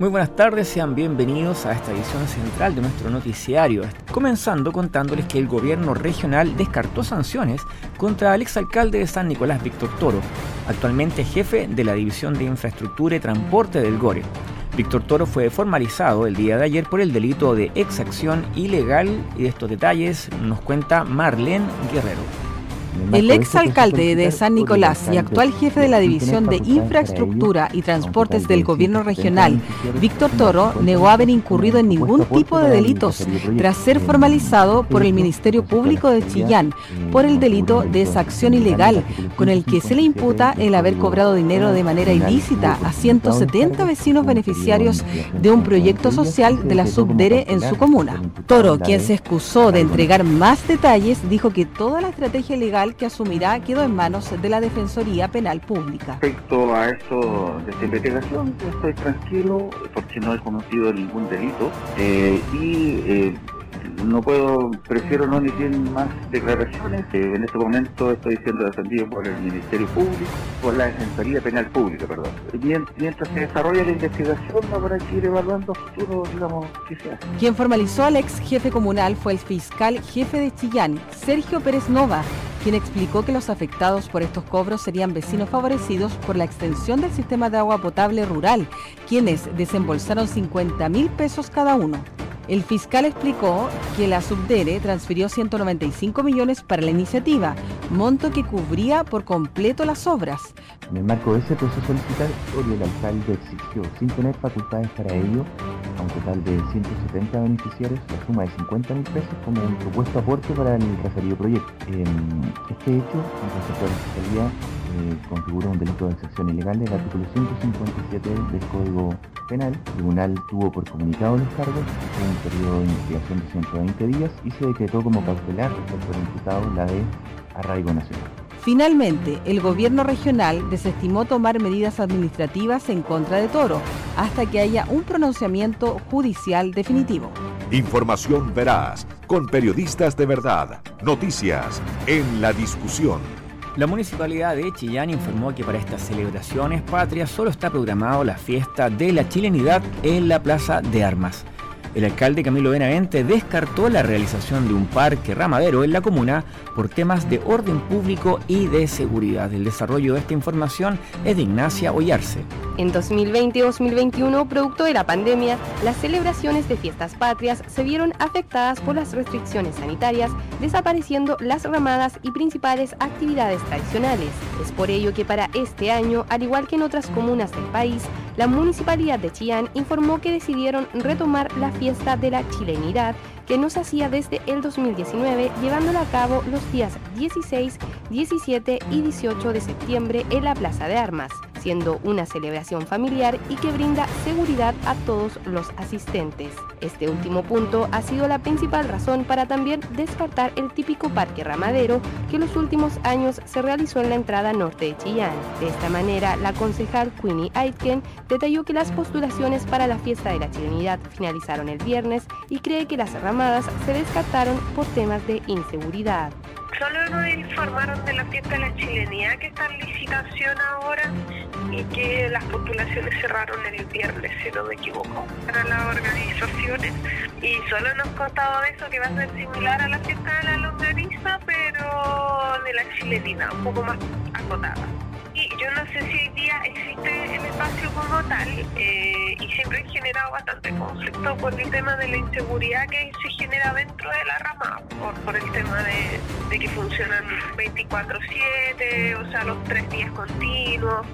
Muy buenas tardes, sean bienvenidos a esta edición central de nuestro noticiario, comenzando contándoles que el gobierno regional descartó sanciones contra el exalcalde de San Nicolás, Víctor Toro, actualmente jefe de la División de Infraestructura y Transporte del GORE. Víctor Toro fue formalizado el día de ayer por el delito de exacción ilegal y de estos detalles nos cuenta Marlene Guerrero. El exalcalde de San Nicolás y actual jefe de la División de Infraestructura y Transportes del Gobierno Regional, Víctor Toro, negó haber incurrido en ningún tipo de delitos tras ser formalizado por el Ministerio Público de Chillán por el delito de exacción ilegal, con el que se le imputa el haber cobrado dinero de manera ilícita a 170 vecinos beneficiarios de un proyecto social de la Subdere en su comuna. Toro, quien se excusó de entregar más detalles, dijo que toda la estrategia legal que asumirá quedó en manos de la Defensoría Penal Pública. Respecto a esto de esta investigación, estoy tranquilo porque no he cometido ningún delito eh, y eh, no puedo, prefiero no emitir más declaraciones. Eh, en este momento estoy siendo defendido por el Ministerio Público, por la Defensoría Penal Pública, perdón. Mientras se desarrolla la investigación, habrá que ir evaluando futuro, digamos, hace. Quien formalizó al ex jefe comunal fue el fiscal jefe de Chillán, Sergio Pérez Nova, quien explicó que los afectados por estos cobros serían vecinos favorecidos por la extensión del sistema de agua potable rural, quienes desembolsaron 50 mil pesos cada uno. El fiscal explicó que la Subdere transfirió 195 millones para la iniciativa, monto que cubría por completo las obras. En el marco de ese proceso solicitatorio, el alcalde exigió, sin tener facultades para ello, a un total de 170 beneficiarios la suma de 50 mil pesos como un propuesto aporte para el referido proyecto. Este hecho, en Fiscalía, eh, configura un delito de excepción ilegal del artículo 157 del Código Penal. El tribunal tuvo por comunicado los cargos, un periodo de investigación de 120 días y se decretó como cautelar al imputado la de arraigo nacional. Finalmente, el gobierno regional desestimó tomar medidas administrativas en contra de Toro hasta que haya un pronunciamiento judicial definitivo. Información veraz, con periodistas de verdad, noticias en la discusión. La municipalidad de Chillán informó que para estas celebraciones patrias solo está programado la fiesta de la chilenidad en la Plaza de Armas. El alcalde Camilo Benavente descartó la realización de un parque ramadero en la comuna por temas de orden público y de seguridad. El desarrollo de esta información es de Ignacia Ollarse. En 2020-2021, producto de la pandemia, las celebraciones de fiestas patrias se vieron afectadas por las restricciones sanitarias, desapareciendo las ramadas y principales actividades tradicionales. Es por ello que para este año, al igual que en otras comunas del país, la Municipalidad de Chillán informó que decidieron retomar la fiesta de la chilenidad que no se hacía desde el 2019, llevándola a cabo los días 16, 17 y 18 de septiembre en la Plaza de Armas siendo una celebración familiar y que brinda seguridad a todos los asistentes. Este último punto ha sido la principal razón para también descartar el típico parque ramadero que en los últimos años se realizó en la entrada norte de Chillán. De esta manera, la concejal Queenie Aitken detalló que las postulaciones para la fiesta de la chilenidad finalizaron el viernes y cree que las ramadas se descartaron por temas de inseguridad. Solo nos informaron de la fiesta de la chilenidad que está en licitación ahora y que las postulaciones cerraron el viernes, si no me equivoco, para las organizaciones. Y solo nos contaba eso, que va a ser similar a la fiesta de la longaniza, pero de la chilenidad, un poco más acotada. Yo no sé si hoy día existe el espacio como tal eh, y siempre he generado bastante conflicto por el tema de la inseguridad que se genera dentro de la rama, por, por el tema de, de que funcionan 24/7, o sea, los tres días continuos.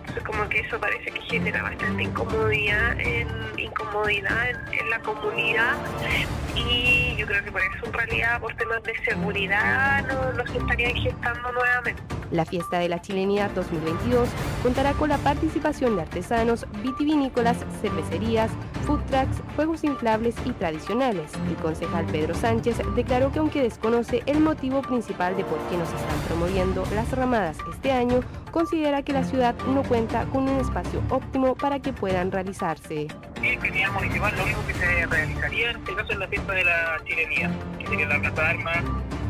Entonces como que eso parece que genera bastante incomodidad en, incomodidad en, la comunidad y yo creo que por eso en realidad por temas de seguridad no, no se estarían gestando nuevamente. La fiesta de la chilenidad 2022 contará con la participación de artesanos, vitivinícolas, cervecerías, food trucks, juegos inflables y tradicionales. El concejal Pedro Sánchez declaró que aunque desconoce el motivo principal de por qué no se están promoviendo las ramadas este año, considera que la ciudad no cuenta con un espacio óptimo para que puedan realizarse. Que municipal lo único que se realizaría en es la fiesta de la chilenía, que sería la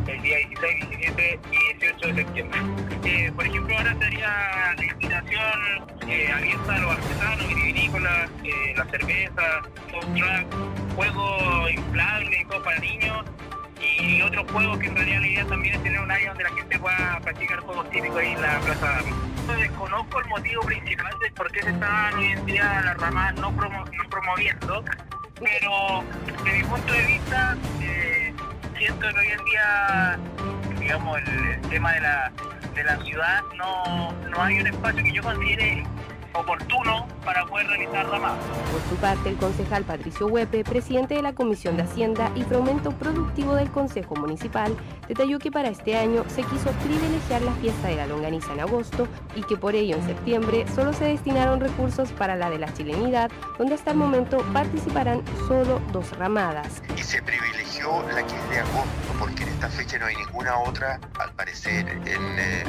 el día 16, 17 y 18 de septiembre. Eh, por ejemplo, ahora sería la invitación eh, abierta a los artesanos, vitivinícolas, eh, la cerveza, food juegos inflables y para niños y otros juegos que en realidad la idea también es tener un área donde la gente pueda practicar juegos típicos ahí en la plaza de Desconozco el motivo principal de por qué se están hoy en día las no, no promoviendo, pero desde mi punto de vista eh, siento que hoy en día, digamos, el, tema de la, de la ciudad no, no hay un espacio que yo considere oportuno para poder realizar más. Por su parte, el concejal Patricio Huepe, presidente de la Comisión de Hacienda y Fomento Productivo del Consejo Municipal, detalló que para este año se quiso privilegiar la fiesta de la longaniza en agosto y que por ello en septiembre solo se destinaron recursos para la de la chilenidad, donde hasta el momento participarán solo dos ramadas. Y se privilegió la que es de agosto, porque en esta fecha no hay ninguna otra, al parecer, en, eh,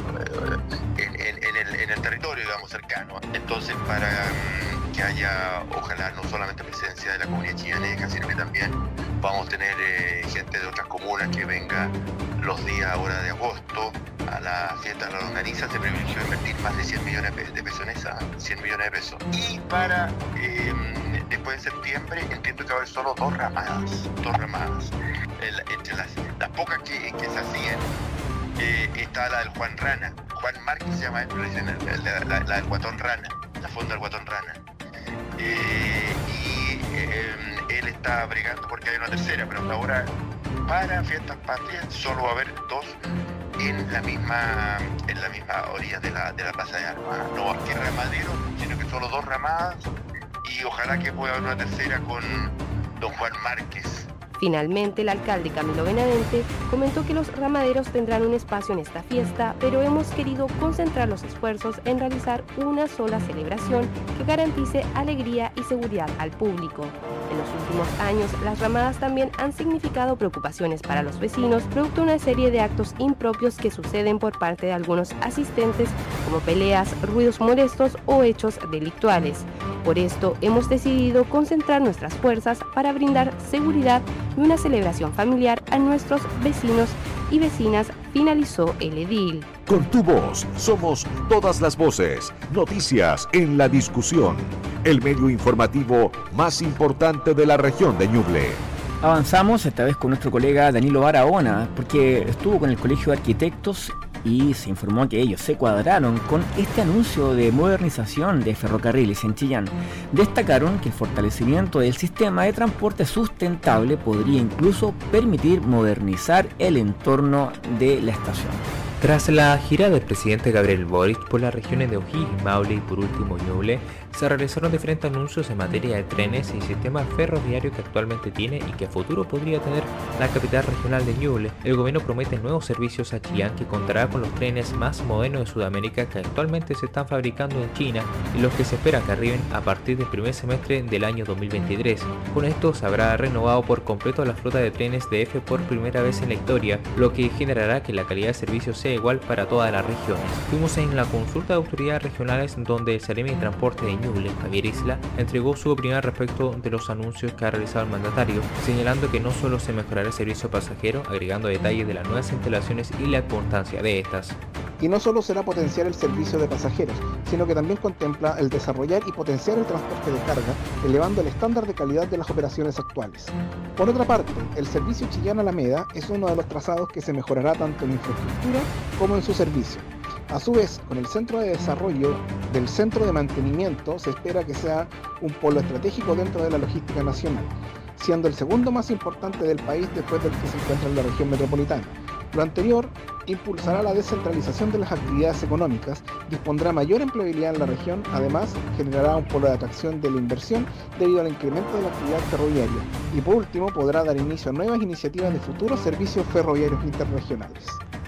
el, territorio, digamos, cercano. Entonces, para mm, que haya, ojalá, no solamente presencia de la comunidad chileneja, sino que también vamos a tener eh, gente de otras comunas que venga los días ahora de agosto a la fiesta de la longaniza, se privilegió invertir más de 100 millones de pesos en esa, 100 millones de pesos. Y para em, después de septiembre entiendo que va a haber solo dos ramadas, dos ramadas. entre las, pocas que, se hacían eh, está la del Juan Rana. Juan Márquez se llama él, la, del Guatón Rana, la fonda del Guatón Rana. Eh, em, él está bregando porque hay una tercera, pero hasta ahora para fiestas patrias solo va a haber dos en la misma en la misma orilla de la, de la plaza de armas. No aquí ramadero, sino que solo dos ramadas y ojalá que pueda haber una tercera con don Juan Márquez Finalmente, el alcalde Camilo Benavente comentó que los ramaderos tendrán un espacio en esta fiesta, pero hemos querido concentrar los esfuerzos en realizar una sola celebración que garantice alegría y seguridad al público. En los últimos años, las ramadas también han significado preocupaciones para los vecinos, producto de una serie de actos impropios que suceden por parte de algunos asistentes, como peleas, ruidos molestos o hechos delictuales. Por esto, hemos decidido concentrar nuestras fuerzas para brindar seguridad y una celebración familiar a nuestros vecinos y vecinas, finalizó el edil. Con tu voz somos todas las voces, noticias en la discusión, el medio informativo más importante de la región de Ñuble. Avanzamos esta vez con nuestro colega Danilo Barahona, porque estuvo con el Colegio de Arquitectos y se informó que ellos se cuadraron con este anuncio de modernización de ferrocarriles en Chillán. Destacaron que el fortalecimiento del sistema de transporte sustentable podría incluso permitir modernizar el entorno de la estación. Tras la gira del presidente Gabriel Boric por las regiones de O'Higgins, Maule y por último Ñuble, se realizaron diferentes anuncios en materia de trenes y sistema ferroviario que actualmente tiene y que a futuro podría tener la capital regional de Ñuble. El gobierno promete nuevos servicios a Chillán que contará con los trenes más modernos de Sudamérica que actualmente se están fabricando en China y los que se espera que arriben a partir del primer semestre del año 2023. Con esto se habrá renovado por completo la flota de trenes de F por primera vez en la historia, lo que generará que la calidad de servicio sea igual para todas las regiones. Fuimos en la consulta de autoridades regionales donde el Seremi de Transporte de Ñuble, Javier Isla, entregó su opinión respecto de los anuncios que ha realizado el mandatario, señalando que no solo se mejorará el servicio pasajero, agregando detalles de las nuevas instalaciones y la importancia de estas. Y no solo será potenciar el servicio de pasajeros, sino que también contempla el desarrollar y potenciar el transporte de carga, elevando el estándar de calidad de las operaciones actuales. Por otra parte, el servicio Chillán-Alameda es uno de los trazados que se mejorará tanto en infraestructura como en su servicio. A su vez, con el centro de desarrollo del centro de mantenimiento se espera que sea un polo estratégico dentro de la logística nacional, siendo el segundo más importante del país después del que se encuentra en la región metropolitana. Lo anterior impulsará la descentralización de las actividades económicas, dispondrá mayor empleabilidad en la región, además generará un polo de atracción de la inversión debido al incremento de la actividad ferroviaria y por último podrá dar inicio a nuevas iniciativas de futuros servicios ferroviarios interregionales.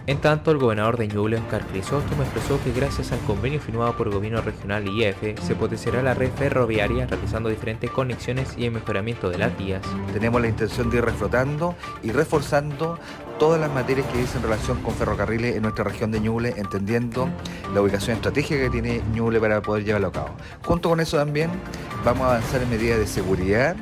En tanto, el gobernador de Ñuble, Oscar Crisóstomo, expresó que gracias al convenio firmado por el gobierno regional y IEF, se potenciará la red ferroviaria realizando diferentes conexiones y el mejoramiento de las vías. Tenemos la intención de ir reflotando y reforzando todas las materias que dicen relación con ferrocarriles en nuestra región de Ñuble, entendiendo la ubicación estratégica que tiene Ñuble para poder llevarlo a cabo. Junto con eso también vamos a avanzar en medidas de seguridad,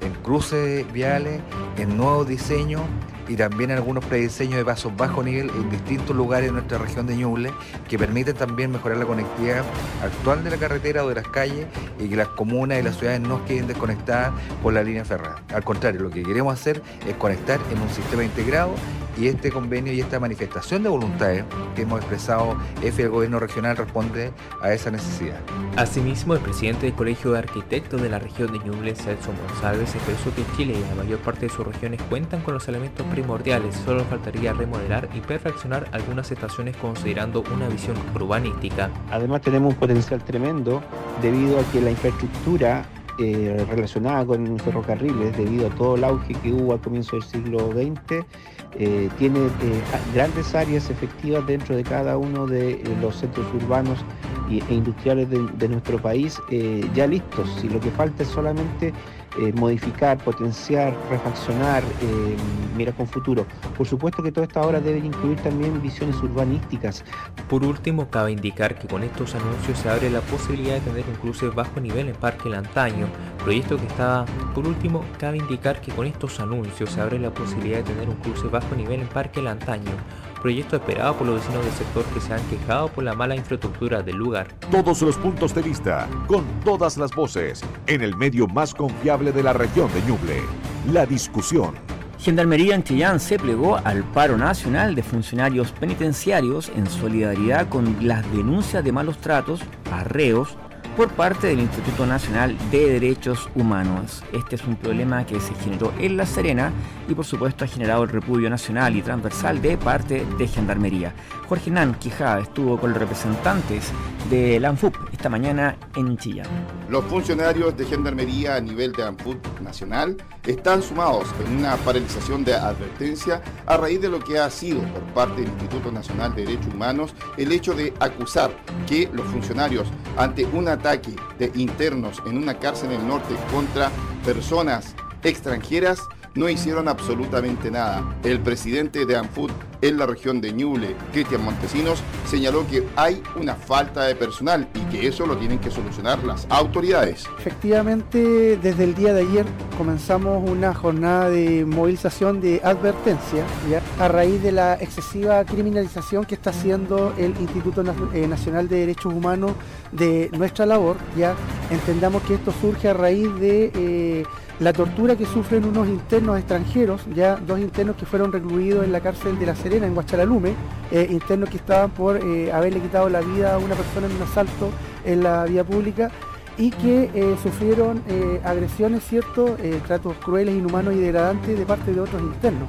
en cruces viales, en nuevos diseños y también algunos prediseños de pasos bajo nivel en distintos lugares de nuestra región de Ñuble que permiten también mejorar la conectividad actual de la carretera o de las calles y que las comunas y las ciudades no queden desconectadas por la línea férrea. Al contrario, lo que queremos hacer es conectar en un sistema integrado y este convenio y esta manifestación de voluntades que hemos expresado EFE el gobierno regional responde a esa necesidad. Asimismo, el presidente del Colegio de Arquitectos de la región de Ñuble, Celso González, expresó que Chile y la mayor parte de sus regiones cuentan con los elementos primordiales, solo faltaría remodelar y perfeccionar algunas estaciones considerando una visión urbanística. Además tenemos un potencial tremendo debido a que la infraestructura eh, relacionada con ferrocarriles, debido a todo el auge que hubo al comienzo del siglo XX, eh, tiene eh, grandes áreas efectivas dentro de cada uno de los centros urbanos e industriales de, nuestro país ya listos. Y lo que falta es solamente eh, modificar, potenciar, refaccionar, eh, mira con futuro. Por supuesto que todas estas obras deben incluir también visiones urbanísticas. Por último, cabe indicar que con estos anuncios se abre la posibilidad de tener un cruce bajo nivel en Parque Lantaño, proyecto que estaba... Por último, cabe indicar que con estos anuncios se abre la posibilidad de tener un cruce bajo nivel en Parque Lantaño, proyecto esperado por los vecinos del sector que se han quejado por la mala infraestructura del lugar. Todos los puntos de vista, con todas las voces, en el medio más confiable de la región de Ñuble. La discusión. Gendarmería en Chillán se plegó al paro nacional de funcionarios penitenciarios en solidaridad con las denuncias de malos tratos, arreos, por parte del Instituto Nacional de Derechos Humanos. Este es un problema que se generó en La Serena y por supuesto ha generado el repudio nacional y transversal de parte de Gendarmería. Jorge Nan Quijada estuvo con los representantes de la ANFUP esta mañana en Chillán. Los funcionarios de Gendarmería a nivel de ANFUP nacional están sumados en una paralización de advertencia a raíz de lo que ha sido por parte del Instituto Nacional de Derechos Humanos el hecho de acusar que los funcionarios ante un ataque de internos en una cárcel en el norte contra personas extranjeras no hicieron absolutamente nada. El presidente de ANFUT en la región de Ñuble, Cristian Montesinos, señaló que hay una falta de personal y que eso lo tienen que solucionar las autoridades. Efectivamente, desde el día de ayer comenzamos una jornada de movilización de advertencia a raíz de la excesiva criminalización que está haciendo el Instituto eh, Nacional de Derechos Humanos de nuestra labor. Ya entendamos que esto surge a raíz de... Eh, la tortura que sufren unos internos extranjeros, ya dos internos que fueron recluidos en la cárcel de La Serena, en Guachalalume, eh, internos que estaban por eh, haberle quitado la vida a una persona en un asalto en la vía pública y que eh, sufrieron agresiones, ¿cierto?, tratos crueles, inhumanos y degradantes de parte de otros internos.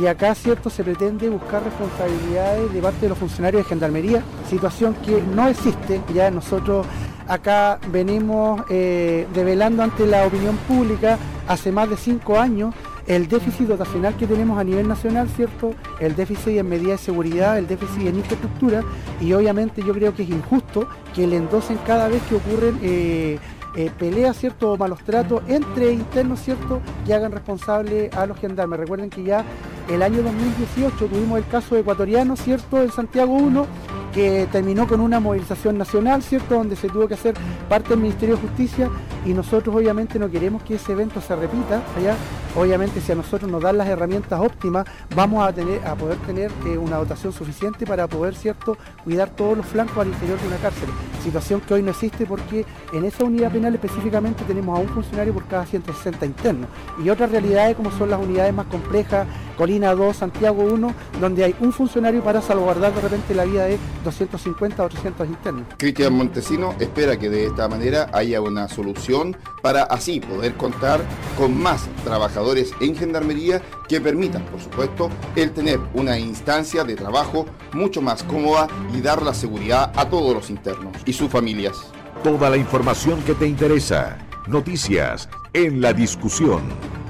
Y acá, ¿cierto?, se pretende buscar responsabilidades de parte de los funcionarios de Gendarmería, situación que no existe, ya nosotros acá venimos eh, revelando ante la opinión pública hace más de cinco años el déficit dotacional que tenemos a nivel nacional, ¿cierto? El déficit en medidas de seguridad, el déficit en infraestructura y obviamente yo creo que es injusto que le endosen cada vez que ocurren eh, eh, peleas, ¿cierto? O malos tratos entre internos, ¿cierto? Que hagan responsable a los gendarmes. Recuerden que ya el año 2018 tuvimos el caso ecuatoriano, ¿cierto? En Santiago 1 que terminó con una movilización nacional, ¿cierto? Donde se tuvo que hacer parte del Ministerio de Justicia y nosotros obviamente no queremos que ese evento se repita allá. Obviamente si a nosotros nos dan las herramientas óptimas, vamos a, tener, a poder tener eh, una dotación suficiente para poder, ¿cierto?, cuidar todos los flancos al interior de una cárcel. Situación que hoy no existe porque en esa unidad penal específicamente tenemos a un funcionario por cada 160 internos. Y otras realidades como son las unidades más complejas, Colina 2, Santiago 1, donde hay un funcionario para salvaguardar de repente la vida de 250 o 300 internos. Cristian Montesino espera que de esta manera haya una solución para así poder contar con más trabajadores en gendarmería que permitan, por supuesto, el tener una instancia de trabajo mucho más cómoda y dar la seguridad a todos los internos y sus familias. Toda la información que te interesa. Noticias en la discusión.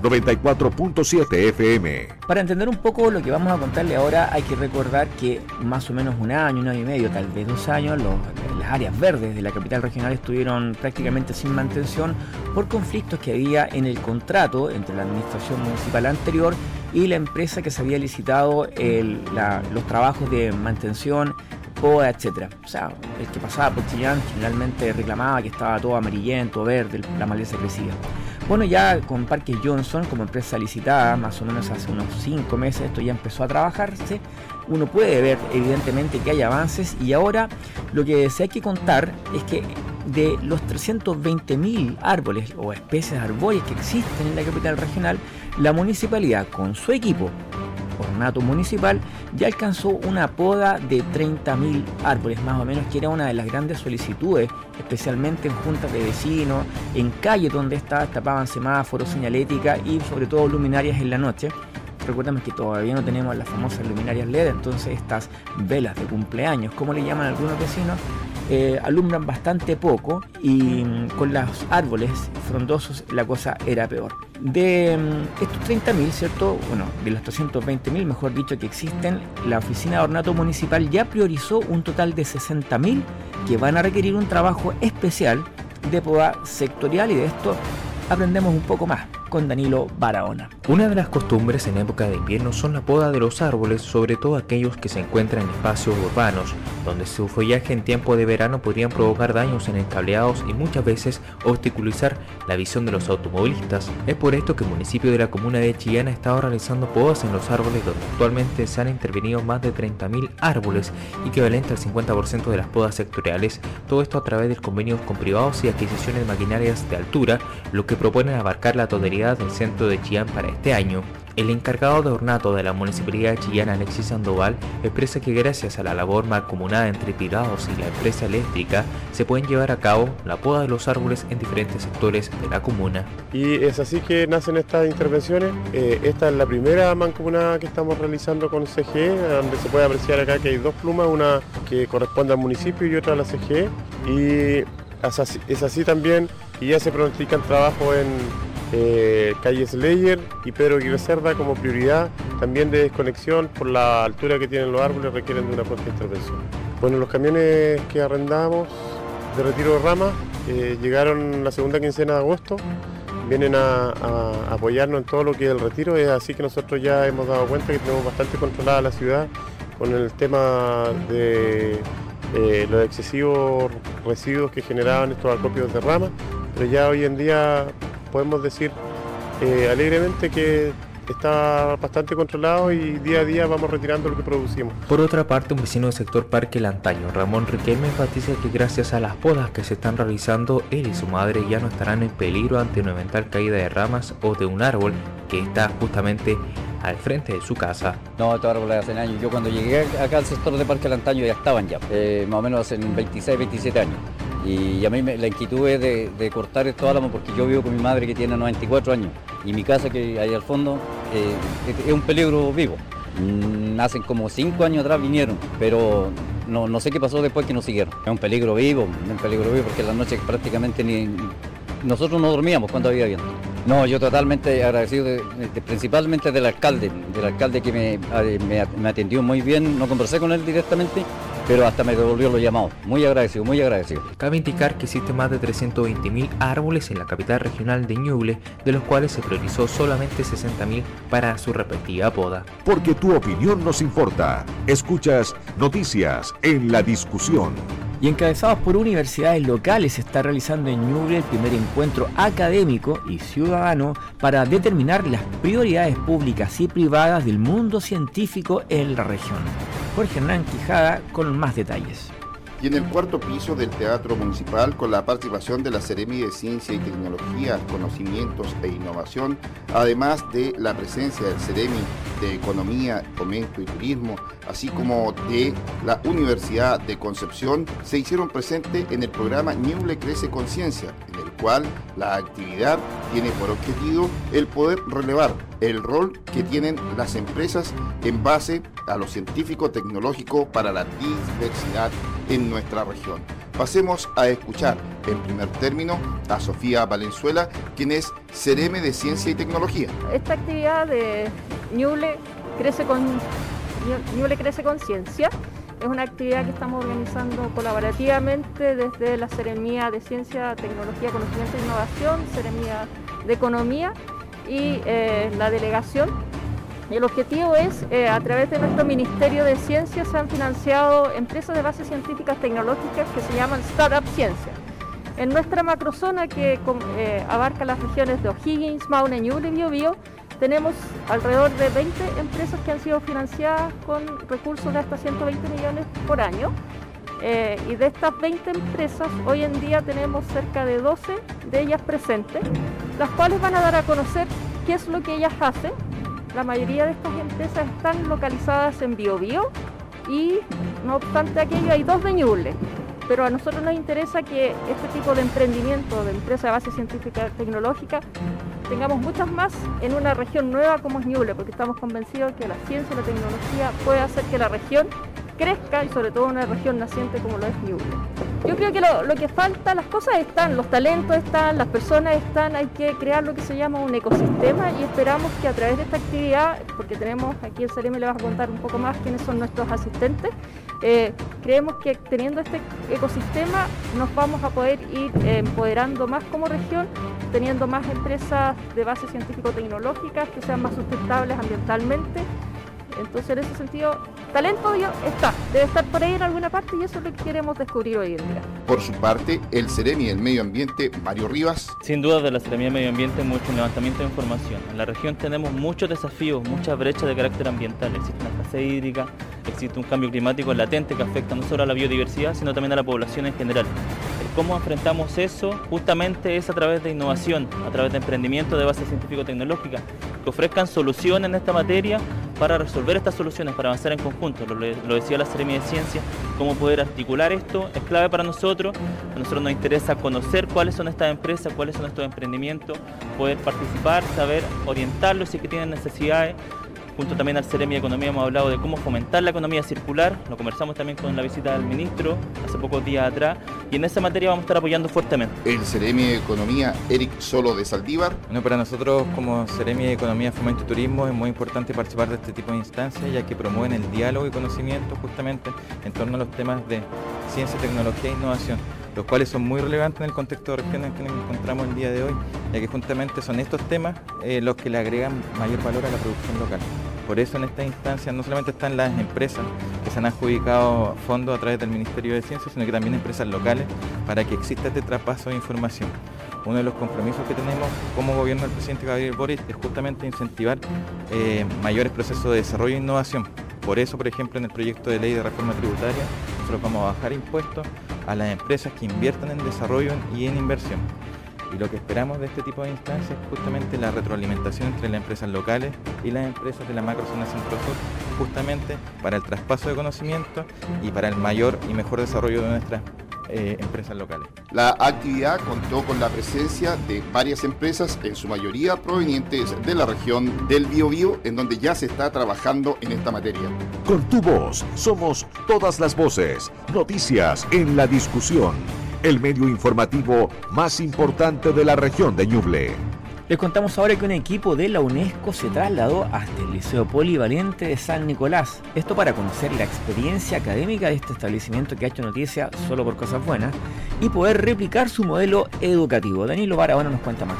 94.7 FM. Para entender un poco lo que vamos a contarle ahora, hay que recordar que más o menos un año, un año y medio, tal vez dos años, las áreas verdes de la capital regional estuvieron prácticamente sin mantención por conflictos que había en el contrato entre la administración municipal anterior y la empresa que se había licitado los trabajos de mantención etcétera. O sea, el que pasaba por Chillán generalmente reclamaba que estaba todo amarillento, verde, la maleza crecía. Bueno, ya con Parque Johnson como empresa licitada, más o menos hace unos 5 meses, esto ya empezó a trabajarse. Uno puede ver evidentemente que hay avances y ahora lo que se hay que contar es que de los 320.000 árboles o especies arbóreas que existen en la capital regional, la municipalidad con su equipo ornato municipal ya alcanzó una poda de 30.000 árboles más o menos, que era una de las grandes solicitudes, especialmente en juntas de vecinos, en calles donde está, tapaban semáforos, señalética y sobre todo luminarias en la noche. Recuerden que todavía no tenemos las famosas luminarias LED, entonces estas velas de cumpleaños, como le llaman algunos vecinos, eh, alumbran bastante poco y mm, con los árboles frondosos la cosa era peor. De mm, estos 30.000, ¿cierto? Bueno, de los 320.000, mejor dicho, que existen, la Oficina de Ornato Municipal ya priorizó un total de 60.000 que van a requerir un trabajo especial de poda sectorial y de esto aprendemos un poco más con Danilo Barahona. Una de las costumbres en época de invierno son la poda de los árboles, sobre todo aquellos que se encuentran en espacios urbanos, donde su follaje en tiempo de verano podrían provocar daños en encableados y muchas veces obstaculizar la visión de los automovilistas. Es por esto que el municipio de la comuna de Chillán ha estado realizando podas en los árboles donde actualmente se han intervenido más de 30.000 árboles, equivalente al 50% de las podas sectoriales, todo esto a través de convenios con privados y adquisiciones de maquinarias de altura, lo que proponen abarcar la totalidad del centro de Chillán para este año. El encargado de ornato de la Municipalidad de Chillán, Alexis Sandoval, expresa que gracias a la labor mancomunada entre privados y la empresa eléctrica, se pueden llevar a cabo la poda de los árboles en diferentes sectores de la comuna. Y es así que nacen estas intervenciones. Eh, esta es la primera mancomunada que estamos realizando con CGE, donde se puede apreciar acá que hay dos plumas, una que corresponde al municipio y otra a la CGE. Y es así también y ya se pronostican trabajo en eh, calle Slayer y Pedro Aguirre Cerda como prioridad también de desconexión por la altura que tienen los árboles requieren de una fuerte intervención. Bueno, los camiones que arrendamos de retiro de rama eh, llegaron la segunda quincena de agosto, vienen a, apoyarnos en todo lo que es el retiro, es así que nosotros ya hemos dado cuenta que tenemos bastante controlada la ciudad con el tema de eh, los excesivos residuos que generaban estos acopios de rama, pero ya hoy en día podemos decir eh, alegremente que está bastante controlado y día a día vamos retirando lo que producimos. Por otra parte, un vecino del sector Parque Lantaño, Ramón Riquelme, enfatiza que gracias a las podas que se están realizando, él y su madre ya no estarán en peligro ante una eventual caída de ramas o de un árbol que está justamente al frente de su casa. No, estos árboles hace años. Yo cuando llegué acá al sector de Parque Lantaño ya estaban ya, eh, más o menos hace 26, 27 años. Y a mí la inquietud es de, cortar estos álamos porque yo vivo con mi madre que tiene 94 años y mi casa que hay al fondo eh, es, un peligro vivo. Mm, Hacen como 5 años atrás vinieron, pero no, no, sé qué pasó después que no siguieron. Es un peligro vivo, un peligro vivo porque en la noche prácticamente ni... Nosotros no dormíamos cuando había viento. No, yo totalmente agradecido principalmente del alcalde, del alcalde que me, me atendió muy bien, no conversé con él directamente, pero hasta me devolvió los llamados. Muy agradecido, muy agradecido. Cabe indicar que existen más de 320.000 árboles en la capital regional de Ñuble, de los cuales se priorizó solamente 60.000 para su respectiva poda. Porque tu opinión nos importa. Escuchas noticias en la discusión y encabezados por universidades locales se está realizando en Ñuble el primer encuentro académico y ciudadano para determinar las prioridades públicas y privadas del mundo científico en la región. Jorge Hernán Quijada con más detalles y en el cuarto piso del Teatro Municipal con la participación de la Seremi de Ciencia y Tecnología, Conocimientos e Innovación, además de la presencia del Seremi de Economía, Fomento y Turismo, así como de la Universidad de Concepción, se hicieron presentes en el programa Ñuble Crece Conciencia, en el cual la actividad tiene por objetivo el poder relevar el rol que tienen las empresas en base a lo científico tecnológico para la diversidad en nuestra región. Pasemos a escuchar en primer término a Sofía Valenzuela, quien es Cereme de Ciencia y Tecnología. Esta actividad de Ñuble crece con, Ñuble crece con ciencia. Es una actividad que estamos organizando colaborativamente desde la Seremía de Ciencia, Tecnología, Conocimiento e Innovación, Seremía de Economía y eh, la delegación el objetivo es, eh, a través de nuestro Ministerio de Ciencias, se han financiado empresas de bases científicas tecnológicas que se llaman Startup Ciencia. En nuestra macrozona que eh, abarca las regiones de O'Higgins, Maune, Ñuble y Biobío, tenemos alrededor de 20 empresas que han sido financiadas con recursos de hasta 120 millones por año. Eh, y de estas 20 empresas, hoy en día tenemos cerca de 12 de ellas presentes, las cuales van a dar a conocer qué es lo que ellas hacen la mayoría de estas empresas están localizadas en Biobío y no obstante aquello hay dos de Ñuble. Pero a nosotros nos interesa que este tipo de emprendimiento de empresa de base científica tecnológica tengamos muchas más en una región nueva como es Ñuble, porque estamos convencidos que la ciencia y la tecnología puede hacer que la región crezca y sobre todo una región naciente como lo es Ñuble. Yo creo que lo, que falta, las cosas están, los talentos están, las personas están, hay que crear lo que se llama un ecosistema y esperamos que a través de esta actividad, porque tenemos aquí el CEREME le vas a contar un poco más quiénes son nuestros asistentes, eh, creemos que teniendo este ecosistema nos vamos a poder ir eh, empoderando más como región, teniendo más empresas de base científico-tecnológicas que sean más sustentables ambientalmente entonces, en ese sentido, talento está, debe estar por ahí en alguna parte y eso es lo que queremos descubrir hoy en día. Por su parte, el Ceremi del Medio Ambiente, Mario Rivas. Sin duda, de la Ceremi del Medio Ambiente, mucho levantamiento de información. En la región tenemos muchos desafíos, muchas brechas de carácter ambiental. Existe una escasez hídrica, existe un cambio climático latente que afecta no solo a la biodiversidad, sino también a la población en general. ¿Cómo enfrentamos eso? Justamente es a través de innovación, a través de emprendimiento de base científico-tecnológica, que ofrezcan soluciones en esta materia para resolver estas soluciones, para avanzar en conjunto. Lo, decía la Seremi de Ciencia, cómo poder articular esto es clave para nosotros. A nosotros nos interesa conocer cuáles son estas empresas, cuáles son estos emprendimientos, poder participar, saber orientarlos si es que tienen necesidades Junto también al Ceremi de Economía hemos hablado de cómo fomentar la economía circular, lo conversamos también con la visita del ministro hace pocos días atrás, y en esa materia vamos a estar apoyando fuertemente. El Ceremi de Economía, Eric Solo de Saldívar. Bueno, para nosotros como Ceremi de Economía, Fomento y Turismo es muy importante participar de este tipo de instancias, ya que promueven el diálogo y conocimiento justamente en torno a los temas de ciencia, tecnología e innovación los cuales son muy relevantes en el contexto de región en que nos encontramos el día de hoy, ya que justamente son estos temas eh, los que le agregan mayor valor a la producción local. Por eso en esta instancia no solamente están las empresas que se han adjudicado fondos a través del Ministerio de Ciencias, sino que también empresas locales para que exista este traspaso de información. Uno de los compromisos que tenemos como gobierno del presidente Gabriel Boric es justamente incentivar eh, mayores procesos de desarrollo e innovación. Por eso, por ejemplo, en el proyecto de ley de reforma tributaria, nosotros vamos a bajar impuestos a las empresas que inviertan en desarrollo y en inversión. Y lo que esperamos de este tipo de instancias es justamente la retroalimentación entre las empresas locales y las empresas de la macrozona centro-sur, justamente para el traspaso de conocimiento y para el mayor y mejor desarrollo de nuestras eh, empresas locales. La actividad contó con la presencia de varias empresas, en su mayoría provenientes de la región del Biobío, en donde ya se está trabajando en esta materia. Con tu voz somos todas las voces, noticias en la discusión el medio informativo más importante de la región de Ñuble. Les contamos ahora que un equipo de la UNESCO se trasladó hasta el Liceo Polivalente de San Nicolás. Esto para conocer la experiencia académica de este establecimiento que ha hecho noticia solo por cosas buenas y poder replicar su modelo educativo. Danilo Barahona nos cuenta más.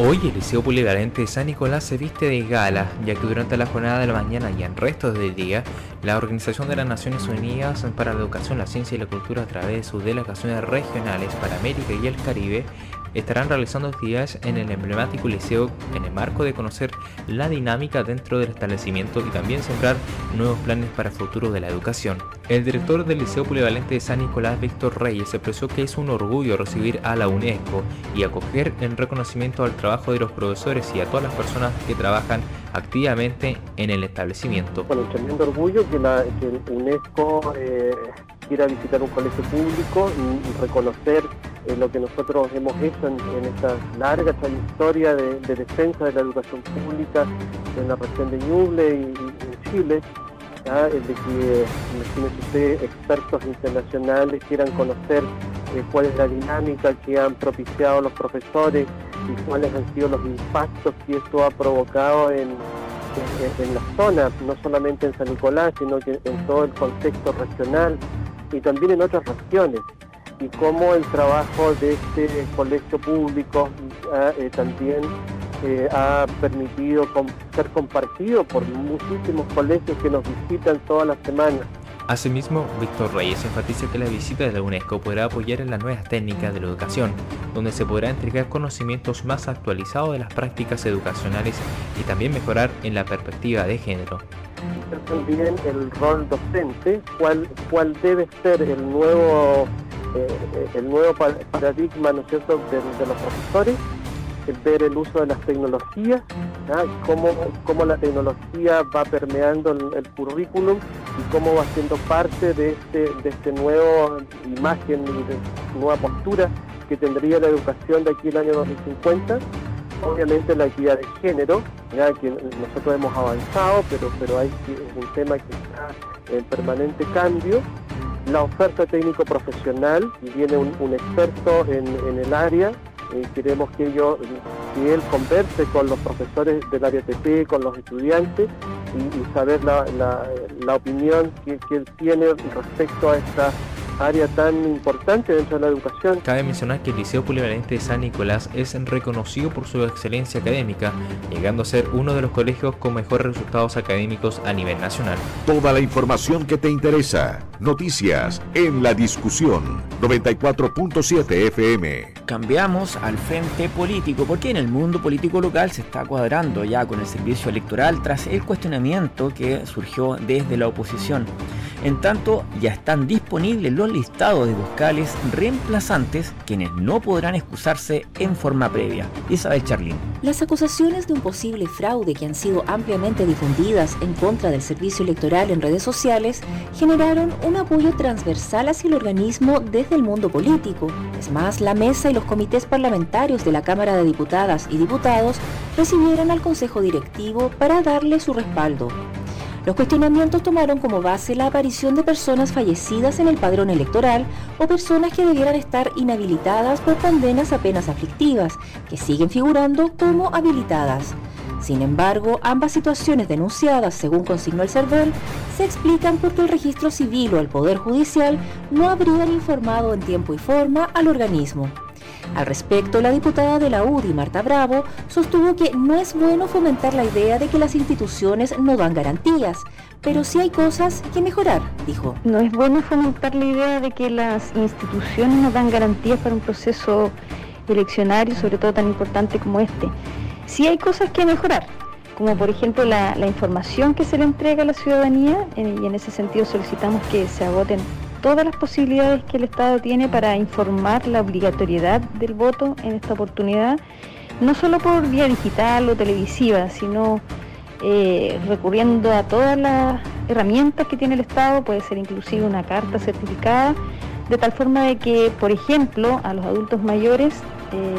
Hoy el Liceo Polivalente de San Nicolás se viste de gala, ya que durante la jornada de la mañana y en restos del día, la Organización de las Naciones Unidas para la Educación, la Ciencia y la Cultura a través de sus delegaciones regionales para América y el Caribe estarán realizando actividades en el emblemático liceo en el marco de conocer la dinámica dentro del establecimiento y también sembrar nuevos planes para el futuro de la educación. El director del Liceo Polivalente de San Nicolás, Víctor Reyes, expresó que es un orgullo recibir a la UNESCO y acoger en reconocimiento al trabajo de los profesores y a todas las personas que trabajan activamente en el establecimiento. Bueno, un tremendo orgullo que la UNESCO eh, quiera visitar un colegio público y, reconocer eh, lo que nosotros hemos hecho en, esta larga trayectoria de, defensa de la educación pública en la región de Ñuble y, en Chile. de que, imagínense ustedes, expertos internacionales quieran conocer eh, cuál es la dinámica que han propiciado los profesores y cuáles han sido los impactos que esto ha provocado en, en, la zona, no solamente en San Nicolás, sino que en todo el contexto regional y también en otras regiones y cómo el trabajo de este colegio público ah, eh, también eh, ha permitido ser compartido por muchísimos colegios que nos visitan todas las semanas. Asimismo, Víctor Reyes enfatiza que la visita de la UNESCO podrá apoyar en las nuevas técnicas de la educación, donde se podrá entregar conocimientos más actualizados de las prácticas educacionales y también mejorar en la perspectiva de género. También el rol docente, cuál, cuál debe ser el nuevo, eh, el nuevo paradigma ¿no cierto? de los profesores ver el uso de las tecnologías, cómo, cómo, la tecnología va permeando el, currículum y cómo va siendo parte de este, de este nuevo imagen y de nueva postura que tendría la educación de aquí el año 2050. Obviamente la equidad de género, ya que nosotros hemos avanzado, pero, pero hay un tema que está en permanente cambio. La oferta técnico profesional, viene un, experto en, el área queremos que, ellos, que él converse con los profesores del área TP, con los estudiantes y, saber la, la, opinión que él tiene respecto a esta área tan importante dentro de la educación. Cabe mencionar que el Liceo Polivalente de San Nicolás es reconocido por su excelencia académica, llegando a ser uno de los colegios con mejores resultados académicos a nivel nacional. Toda la información que te interesa. Noticias en la discusión 94.7 FM. Cambiamos al frente político porque en el mundo político local se está cuadrando ya con el servicio electoral tras el cuestionamiento que surgió desde la oposición. En tanto, ya están disponibles los listados de vocales reemplazantes quienes no podrán excusarse en forma previa. Isabel Charlín. Las acusaciones de un posible fraude que han sido ampliamente difundidas en contra del servicio electoral en redes sociales generaron un apoyo transversal hacia el organismo desde el mundo político. Es más, la mesa y los comités parlamentarios de la Cámara de Diputadas y Diputados recibieron al Consejo Directivo para darle su respaldo. Los cuestionamientos tomaron como base la aparición de personas fallecidas en el padrón electoral o personas que debieran estar inhabilitadas por condenas apenas aflictivas, que siguen figurando como habilitadas. Sin embargo, ambas situaciones denunciadas, según consignó el CERVEL, se explican porque el registro civil o el Poder Judicial no habrían informado en tiempo y forma al organismo. Al respecto, la diputada de la UDI, Marta Bravo, sostuvo que no es bueno fomentar la idea de que las instituciones no dan garantías, pero sí hay cosas que mejorar, dijo. No es bueno fomentar la idea de que las instituciones no dan garantías para un proceso eleccionario, sobre todo tan importante como este. Sí hay cosas que mejorar, como por ejemplo la, información que se le entrega a la ciudadanía, y en ese sentido solicitamos que se agoten todas las posibilidades que el Estado tiene para informar la obligatoriedad del voto en esta oportunidad, no solo por vía digital o televisiva, sino eh, recurriendo a todas las herramientas que tiene el Estado, puede ser inclusive una carta certificada, de tal forma de que, por ejemplo, a los adultos mayores eh,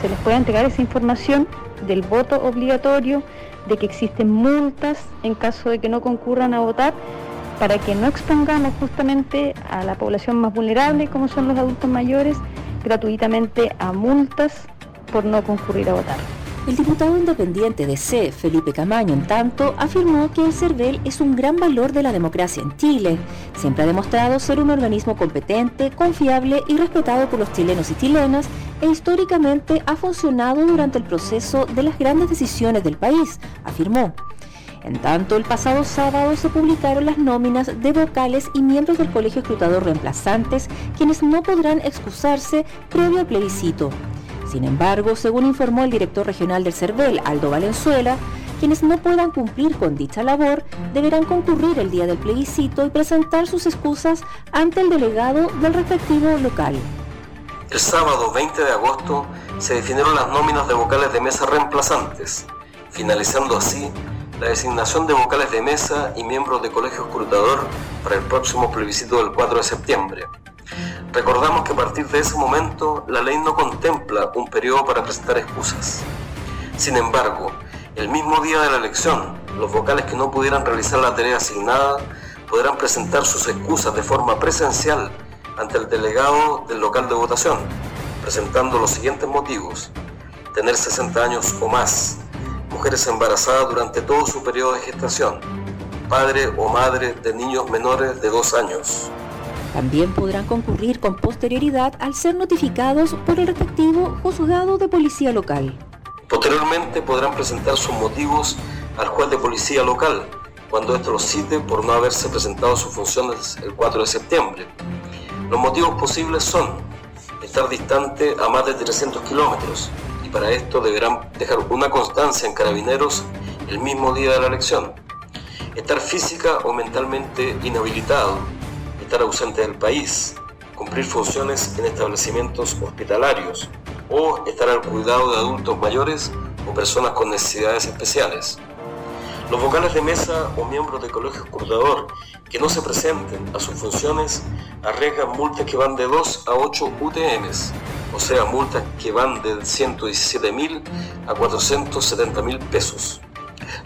se les pueda entregar esa información del voto obligatorio, de que existen multas en caso de que no concurran a votar para que no expongamos justamente a la población más vulnerable, como son los adultos mayores, gratuitamente a multas por no concurrir a votar. El diputado independiente de C, Felipe Camaño, en tanto, afirmó que el CERVEL es un gran valor de la democracia en Chile. Siempre ha demostrado ser un organismo competente, confiable y respetado por los chilenos y chilenas e históricamente ha funcionado durante el proceso de las grandes decisiones del país, afirmó. En tanto, el pasado sábado se publicaron las nóminas de vocales y miembros del Colegio Escrutador Reemplazantes, quienes no podrán excusarse previo al plebiscito. Sin embargo, según informó el director regional del CERVEL, Aldo Valenzuela, quienes no puedan cumplir con dicha labor deberán concurrir el día del plebiscito y presentar sus excusas ante el delegado del respectivo local. El sábado 20 de agosto se definieron las nóminas de vocales de mesa reemplazantes, finalizando así la designación de vocales de mesa y miembros de colegio escrutador para el próximo plebiscito del 4 de septiembre. Recordamos que a partir de ese momento la ley no contempla un periodo para presentar excusas. Sin embargo, el mismo día de la elección, los vocales que no pudieran realizar la tarea asignada podrán presentar sus excusas de forma presencial ante el delegado del local de votación, presentando los siguientes motivos. Tener 60 años o más, mujeres embarazadas durante todo su periodo de gestación, padre o madre de niños menores de 2 años. También podrán concurrir con posterioridad al ser notificados por el respectivo juzgado de policía local. Posteriormente podrán presentar sus motivos al juez de policía local cuando éste los cite por no haberse presentado sus funciones el 4 de septiembre. Los motivos posibles son estar distante a más de 300 kilómetros para esto deberán dejar una constancia en carabineros el mismo día de la elección, estar física o mentalmente inhabilitado, estar ausente del país, cumplir funciones en establecimientos hospitalarios o estar al cuidado de adultos mayores o personas con necesidades especiales. Los vocales de mesa o miembros del colegio escrutador que no se presenten a sus funciones arriesgan multas que van de 2 a 8 UTMs, o sea, multas que van de 117 mil a 470 mil pesos.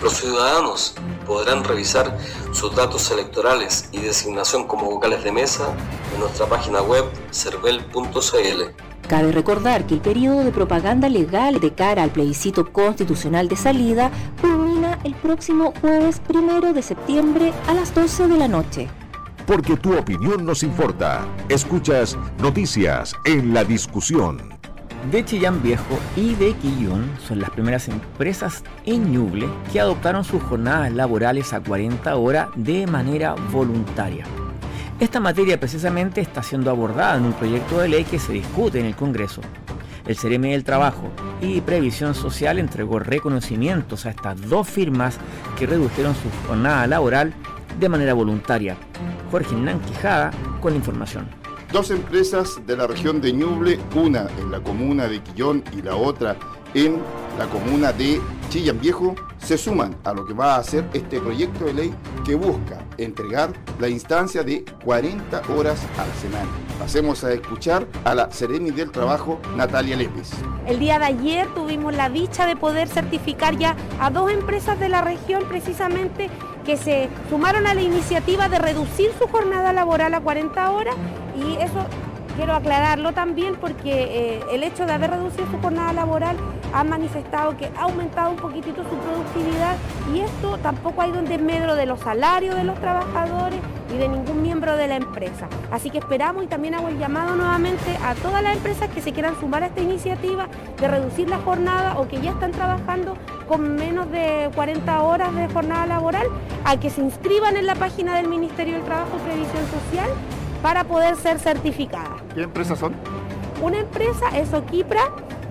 Los ciudadanos podrán revisar sus datos electorales y designación como vocales de mesa en nuestra página web cervel.cl. Cabe recordar que el periodo de propaganda legal de cara al plebiscito constitucional de salida culmina el próximo jueves primero de septiembre a las 12 de la noche. Porque tu opinión nos importa. Escuchas Noticias en la Discusión. De Chillán Viejo y de Quillón son las primeras empresas en Ñuble que adoptaron sus jornadas laborales a 40 horas de manera voluntaria. Esta materia precisamente está siendo abordada en un proyecto de ley que se discute en el Congreso. El CRM del Trabajo y Previsión Social entregó reconocimientos a estas dos firmas que redujeron su jornada laboral de manera voluntaria. Jorge Hernán Quijada con la información. Dos empresas de la región de Ñuble, una en la comuna de Quillón y la otra en la comuna de Chillán Viejo, se suman a lo que va a hacer este proyecto de ley que busca entregar la instancia de 40 horas a la semana. Pasemos a escuchar a la Seremi del Trabajo, Natalia Lépez. El día de ayer tuvimos la dicha de poder certificar ya a dos empresas de la región precisamente que se sumaron a la iniciativa de reducir su jornada laboral a 40 horas y eso quiero aclararlo también porque eh, el hecho de haber reducido su jornada laboral ha manifestado que ha aumentado un poquitito su productividad y esto tampoco ha ido en desmedro de los salarios de los trabajadores y de ningún miembro de la empresa. Así que esperamos y también hago el llamado nuevamente a todas las empresas que se quieran sumar a esta iniciativa de reducir la jornada o que ya están trabajando con menos de 40 horas de jornada laboral, a que se inscriban en la página del Ministerio del Trabajo y Previsión Social para poder ser certificada. ¿Qué empresas son? Una empresa es Oquipra,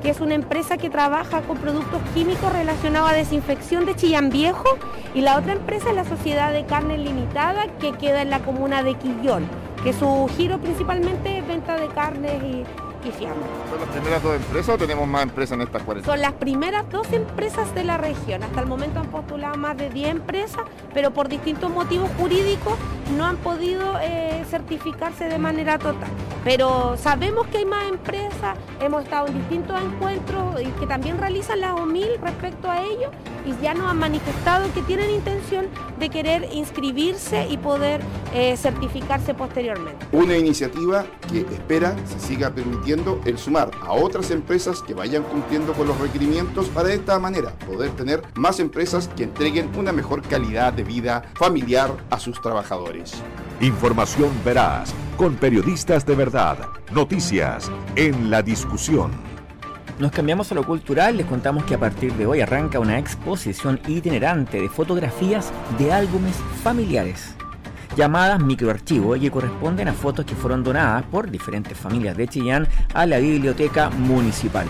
que es una empresa que trabaja con productos químicos relacionados a desinfección de Chillán Viejo, y la otra empresa es la Sociedad de Carne Limitada, que queda en la comuna de Quillón, que su giro principalmente es venta de carnes y, ¿Son las primeras dos empresas o tenemos más empresas en estas 40? Son las primeras dos empresas de la región. Hasta el momento han postulado más de 10 empresas, pero por distintos motivos jurídicos no han podido eh, certificarse de manera total. Pero sabemos que hay más empresas, hemos estado en distintos encuentros y que también realizan la OMIL respecto a ello y ya nos han manifestado que tienen intención de querer inscribirse y poder eh, certificarse posteriormente. Una iniciativa que espera se siga permitiendo el sumar a otras empresas que vayan cumpliendo con los requerimientos para de esta manera poder tener más empresas que entreguen una mejor calidad de vida familiar a sus trabajadores. Información veraz, con periodistas de verdad. Noticias en la discusión. Nos cambiamos a lo cultural, les contamos que a partir de hoy arranca una exposición itinerante de fotografías de álbumes familiares, llamadas microarchivo y que corresponden a fotos que fueron donadas por diferentes familias de Chillán a la biblioteca municipal.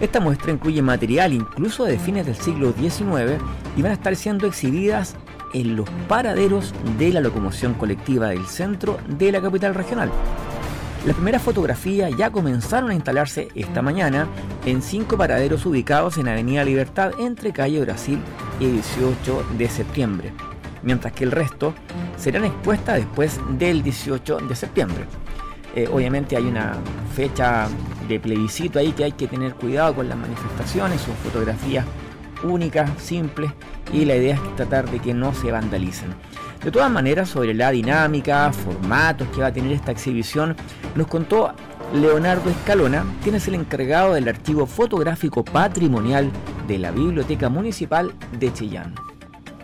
Esta muestra incluye material incluso de fines del siglo XIX y van a estar siendo exhibidas en los paraderos de la locomoción colectiva del centro de la capital regional. Las primeras fotografías ya comenzaron a instalarse esta mañana en cinco paraderos ubicados en Avenida Libertad entre calle Brasil y 18 de septiembre, mientras que el resto serán expuestas después del 18 de septiembre. Eh, obviamente hay una fecha de plebiscito ahí que hay que tener cuidado con las manifestaciones, son fotografías únicas, simples, y la idea es tratar de que no se vandalicen. De todas maneras, sobre la dinámica, formatos que va a tener esta exhibición, nos contó Leonardo Escalona, quien es el encargado del archivo fotográfico patrimonial de la Biblioteca Municipal de Chillán.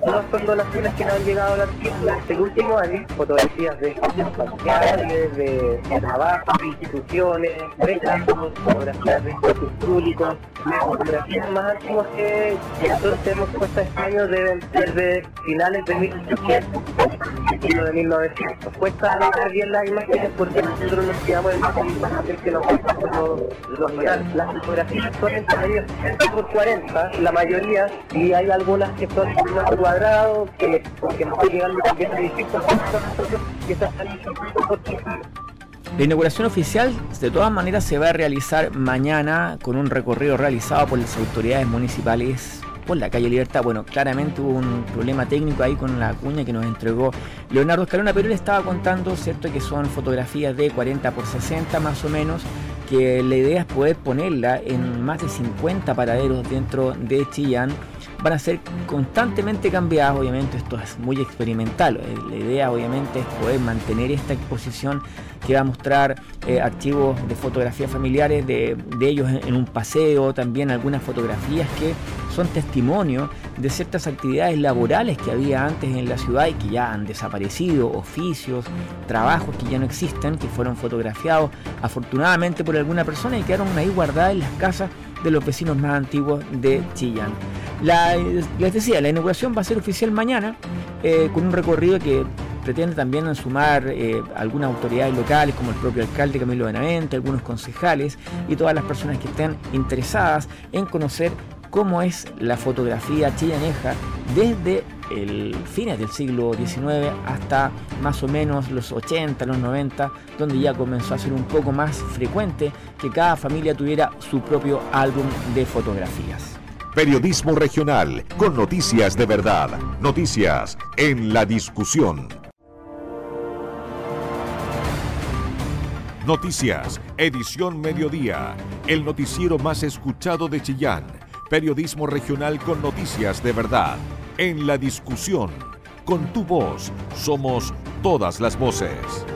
No son donaciones que nos han llegado al archivo durante el último año, fotografías de familiares, de, de trabajo, de instituciones, retratos, fotografías de espacios públicos, las fotografías más antiguas que nosotros tenemos puestas este año deben ser de finales de 1800, siglo de 1900. Cuesta leer bien las imágenes porque nosotros nos quedamos en la que nos los, los. Las fotografías son en tamaño 60 por 40, la mayoría, y hay algunas que son más que, que nos están llegando distintos que están La inauguración oficial de todas maneras se va a realizar mañana con un recorrido realizado por las autoridades municipales por la calle Libertad. Bueno, claramente hubo un problema técnico ahí con la cuña que nos entregó Leonardo Escalona, pero él estaba contando, ¿cierto?, que son fotografías de 40 por 60 más o menos, que la idea es poder ponerla en más de 50 paraderos dentro de Chillán van a ser constantemente cambiadas, obviamente esto es muy experimental, eh, la idea obviamente es poder mantener esta exposición que va a mostrar eh, archivos de fotografías familiares de, ellos en, un paseo, también algunas fotografías que son testimonio de ciertas actividades laborales que había antes en la ciudad y que ya han desaparecido, oficios, trabajos que ya no existen, que fueron fotografiados afortunadamente por alguna persona y quedaron ahí guardadas en las casas de los vecinos más antiguos de Chillán. La, les decía, la inauguración va a ser oficial mañana eh, con un recorrido que pretende también sumar eh, algunas autoridades locales como el propio alcalde Camilo Benavente, algunos concejales y todas las personas que estén interesadas en conocer cómo es la fotografía chillaneja desde el fines del siglo XIX hasta más o menos los 80, los 90, donde ya comenzó a ser un poco más frecuente que cada familia tuviera su propio álbum de fotografías. Periodismo regional con noticias de verdad. Noticias en la discusión. Noticias, edición mediodía. El noticiero más escuchado de Chillán. Periodismo regional con noticias de verdad. En la discusión. Con tu voz somos todas las voces.